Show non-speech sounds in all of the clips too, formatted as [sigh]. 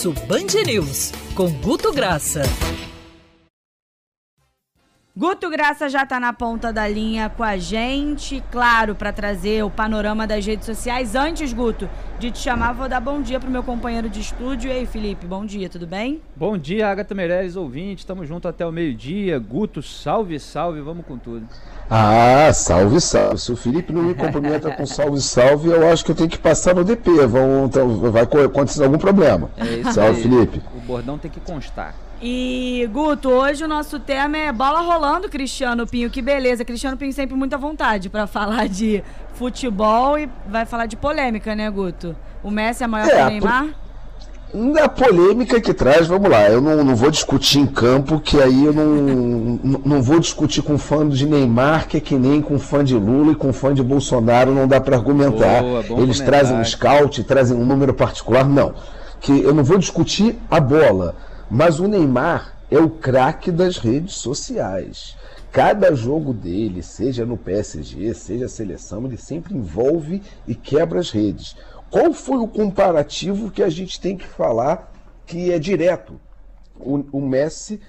Almoço Band News, com Guto Graça. Guto Graça já está na ponta da linha com a gente, claro, para trazer o panorama das redes sociais. Antes, Guto, de te chamar, vou dar bom dia pro meu companheiro de estúdio. Ei, Felipe, bom dia, tudo bem? Bom dia, Agatha Meirelles, ouvinte. Estamos juntos até o meio-dia. Guto, salve, salve, vamos com tudo. Ah, salve, salve. Se o Felipe não me cumprimenta com salve, salve, eu acho que eu tenho que passar no DP. Vão, então, vai acontecer algum problema. É isso salve, aí. Felipe. O bordão tem que constar. E, Guto, hoje o nosso tema é bola rolando, Cristiano Pinho. Que beleza. Cristiano Pinho sempre muita vontade para falar de futebol e vai falar de polêmica, né, Guto? O Messi é maior É, que o Neymar? A polêmica que traz, vamos lá, eu não, não vou discutir em campo, que aí eu não, não, vou discutir com fã de Neymar, que é que nem com fã de Lula e com fã de Bolsonaro, não dá para argumentar. Boa, Eles comentário. trazem um scout, trazem um número particular, não. Que eu não vou discutir a bola, mas o Neymar é o craque das redes sociais. Cada jogo dele, seja no PSG, seja seleção, ele sempre envolve e quebra as redes. Qual foi o comparativo que a gente tem que falar que é direto? O, o Messi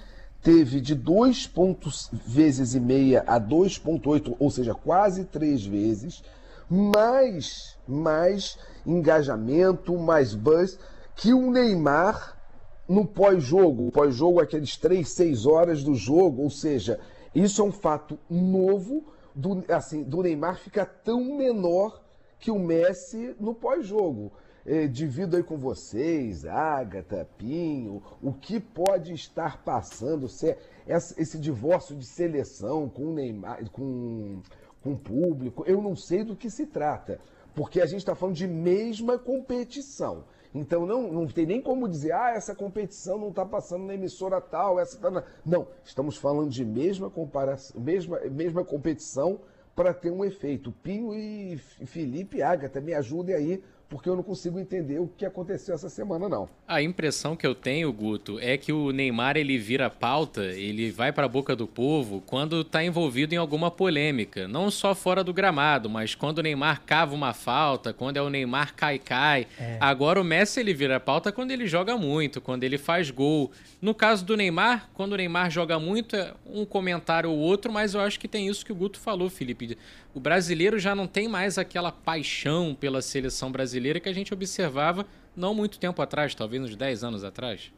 teve de 2 pontos vezes e meia a 2.8, ou seja, quase três vezes, mais, mais engajamento, mais buzz que o Neymar no pós-jogo. Pós-jogo, aqueles 3, 6 horas do jogo, ou seja, isso é um fato novo do, assim, do Neymar ficar tão menor que o Messi no pós-jogo. Eh, divido aí com vocês, Agatha, Pinho, o que pode estar passando, se é esse divórcio de seleção com o Neymar, com, com o público, eu não sei do que se trata, porque a gente está falando de mesma competição. Então não, não tem nem como dizer, ah, essa competição não está passando na emissora tal, essa tá na... Não, estamos falando de mesma comparação, mesma, mesma competição para ter um efeito. Pinho e Felipe Agatha, me ajudem aí, porque eu não consigo entender o que aconteceu essa semana, não. A impressão que eu tenho, Guto, é que o Neymar ele vira pauta, ele vai para a boca do povo quando está envolvido em alguma polêmica, não só fora do gramado, mas quando o Neymar cava uma falta, quando é o Neymar cai cai. Agora o Messi ele vira pauta quando ele joga muito, quando ele faz gol. No caso do Neymar, quando o Neymar joga muito é um comentário ou outro, mas eu acho que tem isso que o Guto falou, Felipe. O brasileiro já não tem mais aquela paixão pela seleção brasileira que a gente observava não muito tempo atrás, talvez uns 10 anos atrás.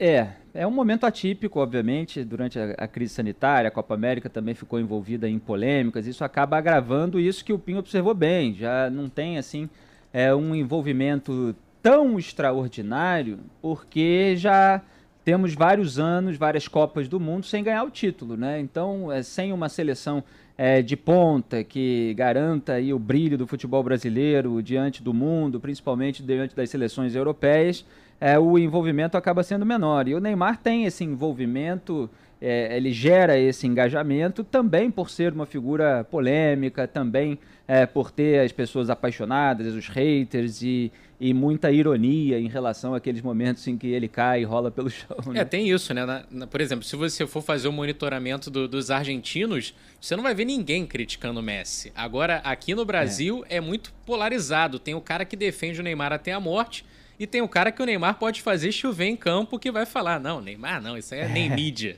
É, é um momento atípico, obviamente, durante a, a crise sanitária, a Copa América também ficou envolvida em polêmicas, isso acaba agravando isso que o Pinho observou bem, já não tem, assim, é, um envolvimento tão extraordinário, porque já temos vários anos, várias Copas do Mundo sem ganhar o título, né? Então, é, sem uma seleção é, de ponta que garanta aí o brilho do futebol brasileiro diante do mundo, principalmente diante das seleções europeias, é, o envolvimento acaba sendo menor. E o Neymar tem esse envolvimento, é, ele gera esse engajamento também por ser uma figura polêmica, também é, por ter as pessoas apaixonadas, os haters e, e muita ironia em relação àqueles momentos em que ele cai e rola pelo [laughs] chão. né? É, tem isso, né? Na- na- por exemplo, se você for fazer o monitoramento do- dos argentinos, você não vai ver ninguém criticando o Messi. Agora, aqui no Brasil, é. muito polarizado. Tem o cara que defende o Neymar até a morte. E tem o cara que o Neymar pode fazer chover em campo que vai falar: não, Neymar não, isso aí é nem mídia.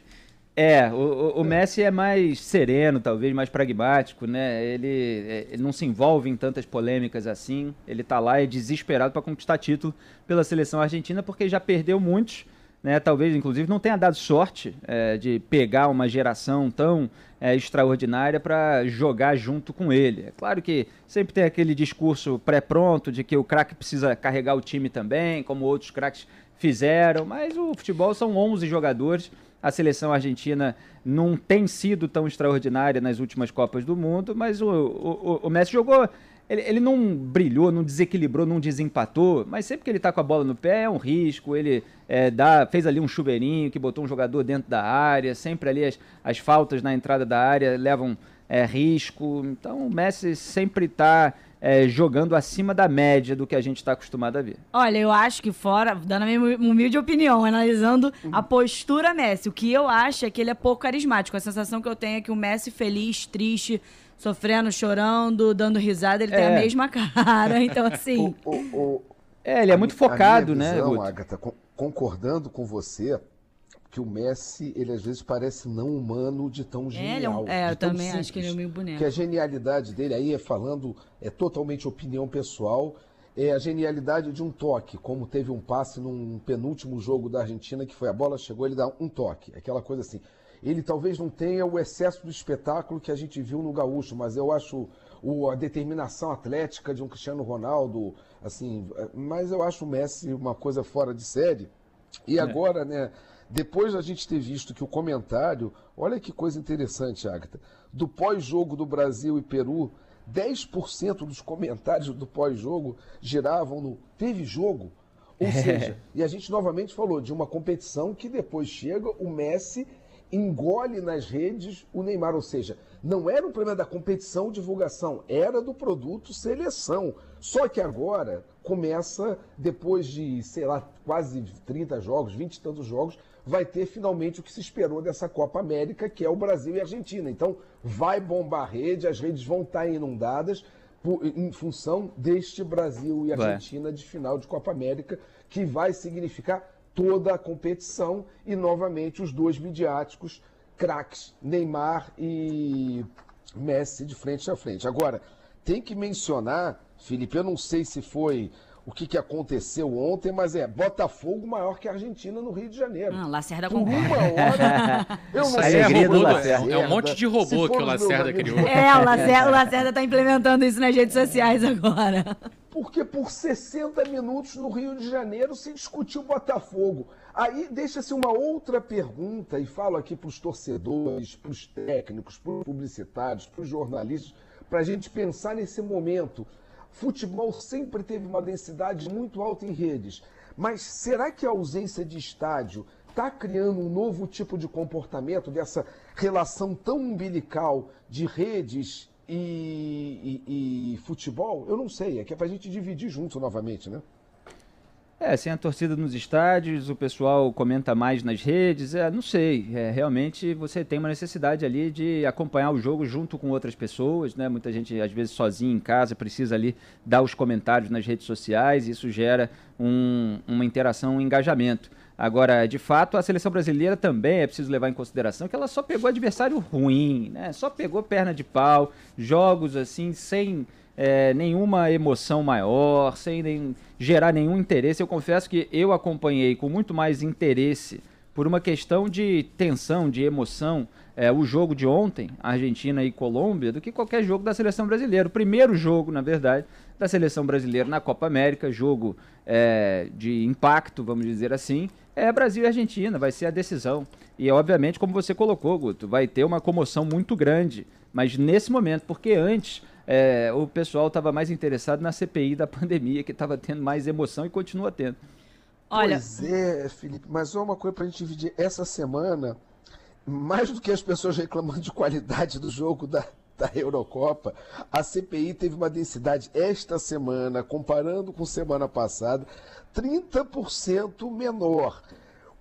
É, o, o- Messi é mais sereno, talvez, mais pragmático, né? Ele, é, ele não se envolve em tantas polêmicas assim. Ele tá lá é desesperado para conquistar título pela seleção argentina, porque já perdeu muitos, né? Talvez, inclusive, não tenha dado sorte é, de pegar uma geração tão é, extraordinária para jogar junto com ele. É claro que sempre tem aquele discurso pré-pronto de que o craque precisa carregar o time também, como outros craques fizeram, mas o futebol são 11 jogadores. A seleção argentina não tem sido tão extraordinária nas últimas Copas do Mundo, mas o, o, o Messi jogou. Ele, ele não brilhou, não desequilibrou, não desempatou, mas sempre que ele tá com a bola no pé é um risco. Ele é, dá, fez ali um chuveirinho que botou um jogador dentro da área, sempre ali as, as faltas na entrada da área levam é, risco. Então o Messi sempre está é, jogando acima da média do que a gente está acostumado a ver. Olha, eu acho que fora, dando a minha humilde opinião, analisando a postura Messi, o que eu acho é que ele é pouco carismático. A sensação que eu tenho é que o Messi feliz, triste, sofrendo, chorando, dando risada, ele tem a É. mesma cara. [laughs] Então, assim. O- o- o- É, ele é muito a focado, minha né, visão, Guto? Agatha, concordando com você que o Messi, ele às vezes parece não humano de tão É, é, genial. é, de eu tão também acho simples. que ele é meio boneco. Que a genialidade dele, aí é falando, é totalmente opinião pessoal, é a genialidade de um toque, como teve um passe num penúltimo jogo da Argentina, que foi a bola, chegou, ele dá um toque, aquela coisa assim. Ele talvez não tenha o excesso do espetáculo que a gente viu no Gaúcho, mas eu acho o- a determinação atlética de um Cristiano Ronaldo, assim, é, mas eu acho o Messi uma coisa fora de série. E agora, né, depois da gente ter visto que o comentário, olha que coisa interessante, Agatha, do pós-jogo do Brasil e Peru, 10% dos comentários do pós-jogo giravam no teve jogo. Ou seja, e a gente novamente falou de uma competição que depois chega o Messi engole nas redes o Neymar, ou seja, não era um problema da competição divulgação, era do produto seleção. Só que agora começa, depois de, sei lá, quase 30 jogos, 20 e tantos jogos, vai ter finalmente o que se esperou dessa Copa América, que é o Brasil e a Argentina. Então vai bombar a rede, as redes vão estar inundadas por- em função deste Brasil e Vai. Argentina de final de Copa América, que vai significar toda a competição e novamente os dois midiáticos craques, Neymar e Messi de frente a frente. Agora, tem que mencionar, Felipe, eu não sei se foi o que, que aconteceu ontem, mas é Botafogo maior que a Argentina no Rio de Janeiro. Ah, Lacerda Por concorda. uma [laughs] hora, eu não sei é do o Lacerda. É um monte de robô que o Lacerda criou. É, o Lacerda, o Lacerda tá implementando isso nas redes sociais agora. Porque por 60 minutos no Rio de Janeiro se discutiu Botafogo. Aí deixa-se uma outra pergunta, e falo aqui para os torcedores, para os técnicos, para os publicitários, para os jornalistas, para a gente pensar nesse momento. Futebol sempre teve uma densidade muito alta em redes, mas será que a ausência de estádio está criando um novo tipo de comportamento dessa relação tão umbilical de redes e, e- e futebol? Eu não sei, é que é para a gente dividir junto novamente, né? É, sem a torcida nos estádios, o pessoal comenta mais nas redes, é, não sei, é, realmente você tem uma necessidade ali de acompanhar o jogo junto com outras pessoas, né? Muita gente, às vezes, sozinha em casa, precisa ali dar os comentários nas redes sociais, e isso gera um- uma interação, um engajamento. Agora, de fato, a seleção brasileira também é preciso levar em consideração que ela só pegou adversário ruim, né? Só pegou perna de pau, jogos assim, sem é, nenhuma emoção maior, sem nem- gerar nenhum interesse. Eu confesso que eu acompanhei com muito mais interesse, por uma questão de tensão, de emoção, é, o jogo de ontem, Argentina e Colômbia, do que qualquer jogo da seleção brasileira. O primeiro jogo, na verdade, da seleção brasileira na Copa América, jogo é, de impacto, vamos dizer assim, é Brasil e Argentina, vai ser a decisão. E obviamente, como você colocou, Guto, vai ter uma comoção muito grande, mas nesse momento, porque antes é, o pessoal estava mais interessado na CPI da [laughs] pandemia, que estava tendo mais emoção e continua tendo. Olha, Pois é, Felipe, mas uma coisa para a gente dividir. Essa semana, mais do que as pessoas reclamando de qualidade do jogo da, da Eurocopa, a CPI teve uma densidade esta semana, comparando com semana passada, 30% menor.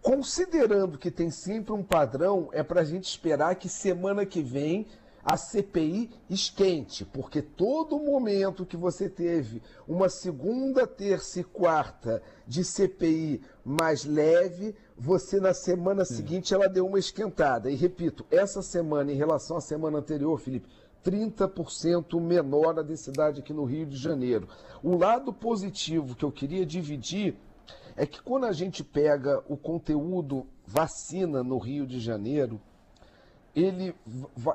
Considerando que tem sempre um padrão, é para a gente esperar que semana que vem a CPI esquente, porque todo momento que você teve uma segunda, terça e quarta de CPI mais leve, você na semana seguinte ela deu uma esquentada. E repito, essa semana em relação à semana anterior, Felipe, 30% menor a densidade aqui no Rio de Janeiro. O lado positivo que eu queria dividir é que quando a gente pega o conteúdo vacina no Rio de Janeiro, ele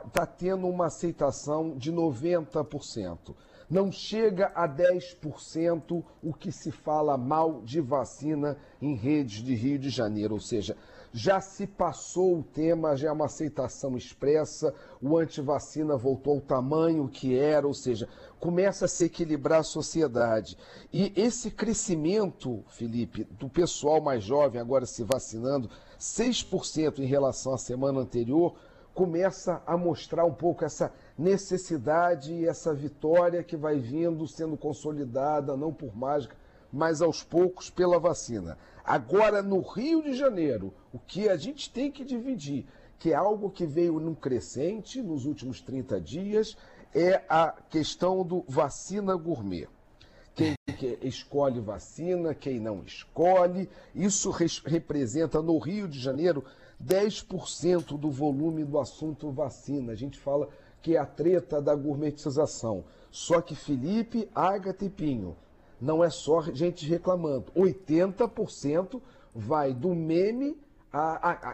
está tendo uma aceitação de 90%. Não chega a 10% o que se fala mal de vacina em redes de Rio de Janeiro. Ou seja, já se passou o tema, já é uma aceitação expressa, o antivacina voltou ao tamanho que era, ou seja, começa a se equilibrar a sociedade. E esse crescimento, Felipe, do pessoal mais jovem agora se vacinando, 6% em relação à semana anterior, começa a mostrar um pouco essa necessidade e essa vitória que vai vindo sendo consolidada, não por mágica, mas aos poucos pela vacina. Agora, no Rio de Janeiro, o que a gente tem que dividir, que é algo que veio num crescente nos últimos 30 dias, é a questão do vacina gourmet. quem que escolhe vacina, quem não escolhe. Isso representa no Rio de Janeiro 10% do volume do assunto vacina. A gente fala que é a treta da gourmetização. Só que Felipe, Agatha e Pinho, não é só gente reclamando. 80% vai do meme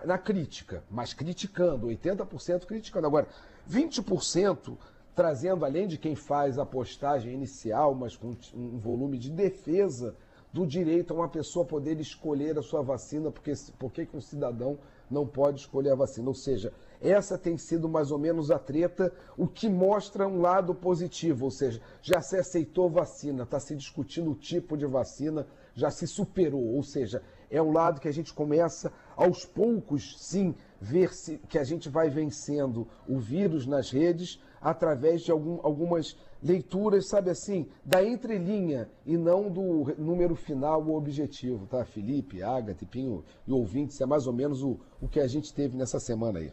na crítica, mas criticando, 80% criticando. Agora, 20% trazendo, além de quem faz a postagem inicial, mas com um volume de defesa do direito a uma pessoa poder escolher a sua vacina, porque, porque um cidadão não pode escolher a vacina. Ou seja, essa tem sido mais ou menos a treta, o que mostra um lado positivo, ou seja, já se aceitou vacina, está se discutindo o tipo de vacina, já se superou, ou seja, é um lado que a gente começa aos poucos, sim, ver se que a gente vai vencendo o vírus nas redes através de algum, algumas leituras, sabe assim, da entrelinha e não do número final ou objetivo, tá? Felipe, Agatha, Pinho e ouvintes, é mais ou menos o, o que a gente teve nessa semana aí.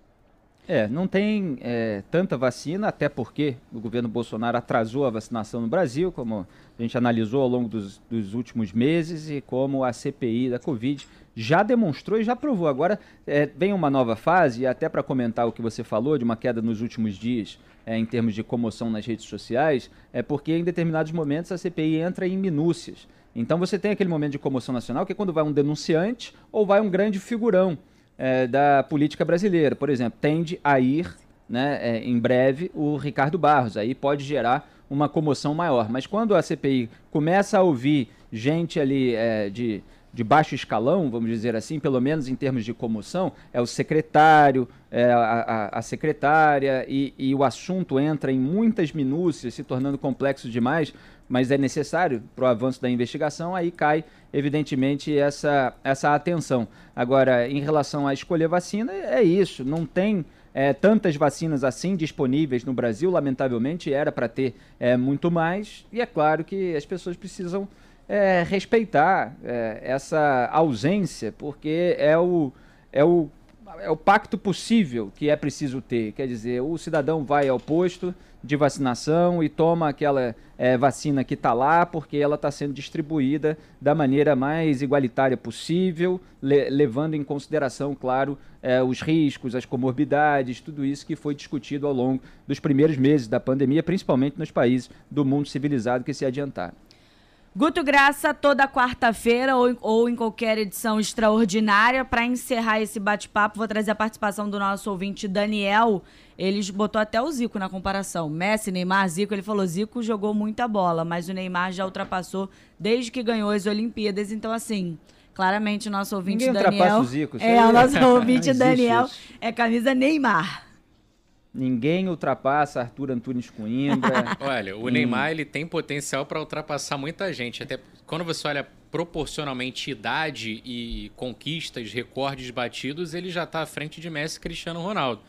É, não tem é, tanta vacina, até porque o governo Bolsonaro atrasou a vacinação no Brasil, como a gente analisou ao longo dos, dos últimos meses, e como a CPI da Covid já demonstrou e já provou. Agora é, vem uma nova fase, e até para comentar o que você falou de uma queda nos últimos dias é, em termos de comoção nas redes sociais, é porque em determinados momentos a CPI entra em minúcias. Então você tem aquele momento de comoção nacional que é quando vai um denunciante ou vai um grande figurão é, da política brasileira. Por exemplo, tende a ir né, é, em breve o Ricardo Barros. Aí pode gerar uma comoção maior. Mas quando a CPI começa a ouvir gente ali é, de, de baixo escalão, vamos dizer assim, pelo menos em termos de comoção, é o secretário, é a, a, a, secretária, e, e o assunto entra em muitas minúcias, se tornando complexo demais, mas é necessário para o avanço da investigação, aí cai, evidentemente, essa, essa atenção. Agora, em relação a escolher vacina, é isso, não tem é, tantas vacinas assim disponíveis no Brasil, lamentavelmente, era para ter é, muito mais, e é claro que as pessoas precisam é, respeitar é, essa ausência, porque é o, é o é o pacto possível que é preciso ter. Quer dizer, o cidadão vai ao posto de vacinação e toma aquela é, vacina que está lá, porque ela está sendo distribuída da maneira mais igualitária possível, le levando em consideração, claro, é, os riscos, as comorbidades, tudo isso que foi discutido ao longo dos primeiros meses da pandemia, principalmente nos países do mundo civilizado que se adiantaram. Guto Graça, toda quarta-feira ou, ou, em qualquer edição extraordinária. Para encerrar esse bate-papo, vou trazer a participação do nosso ouvinte Daniel. Ele botou até o Zico na comparação. Messi, Neymar, Zico. Ele falou: Zico jogou muita bola, mas o Neymar já ultrapassou desde que ganhou as Olimpíadas. Então, assim, claramente, o nosso ouvinte Ninguém Daniel. O Zico, é, o nosso [laughs] ouvinte Daniel é camisa Neymar. Ninguém ultrapassa Arthur Antunes Coimbra. [laughs] olha, o Neymar ele tem potencial para ultrapassar muita gente. Até quando você olha proporcionalmente idade e conquistas, recordes batidos, ele já está à frente de Messi e Cristiano Ronaldo.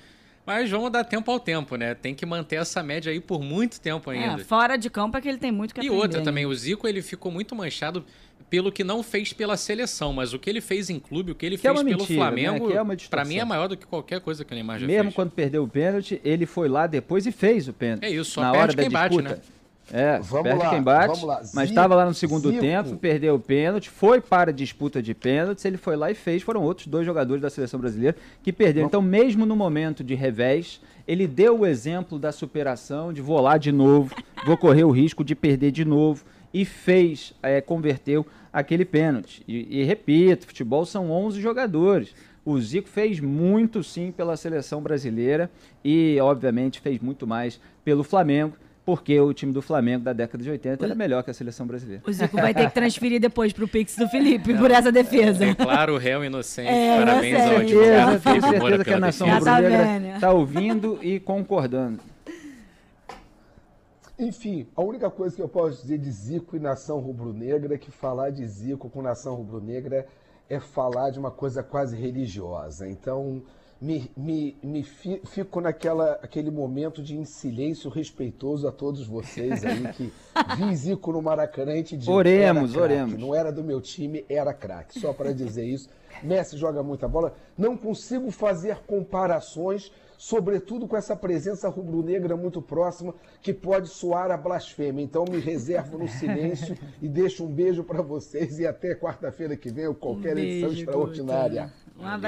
Mas vamos dar tempo ao tempo, né? Tem que manter essa média aí por muito tempo é, ainda. É, fora de campo é que ele tem muito que e aprender. E outra também, o Zico ele ficou muito manchado pelo que não fez pela seleção, mas o que ele fez em clube, o que ele que é fez é pelo mentira, Flamengo, né? é para mim é maior do que qualquer coisa que o Neymar já Mesmo fez. Mesmo quando perdeu o pênalti, ele foi lá depois e fez o pênalti. É isso, só na hora da disputa. Bate, né? É, vamos perde lá, quem bate, mas estava lá no segundo Zico. tempo, perdeu o pênalti, foi para a disputa de pênaltis, ele foi lá e fez, foram outros dois jogadores da seleção brasileira que perderam. Então, mesmo no momento de revés, ele deu o exemplo da superação, de vou lá de novo, vou correr o risco de perder de novo, e fez, é, converteu aquele pênalti. E, e repito, futebol são 11 jogadores. O Zico fez muito sim pela seleção brasileira e, obviamente, fez muito mais pelo Flamengo porque o time do Flamengo da década de 80 era melhor que a seleção brasileira. O Zico vai ter que transferir depois para o Pix do Felipe por essa defesa. É claro, o réu inocente. É, Parabéns ao advogado. Tenho certeza que a nação rubro-negra está ouvindo e concordando. Enfim, a única coisa que eu posso dizer de Zico e nação rubro-negra é que falar de Zico com nação rubro-negra é falar de uma coisa quase religiosa. Então, me, me, me fico naquela aquele momento de silêncio respeitoso a todos vocês aí que [laughs] vi Zico no Maracanã e te digo, Oremos, oremos. Não era do meu time, era craque. Só para dizer isso. Messi joga muita bola. Não consigo fazer comparações sobretudo com essa presença rubro-negra muito próxima, que pode soar a blasfêmia. Então me reservo no silêncio [laughs] e deixo um beijo para vocês e até quarta-feira que vem ou qualquer Um edição beijo, extraordinária. Um abraço.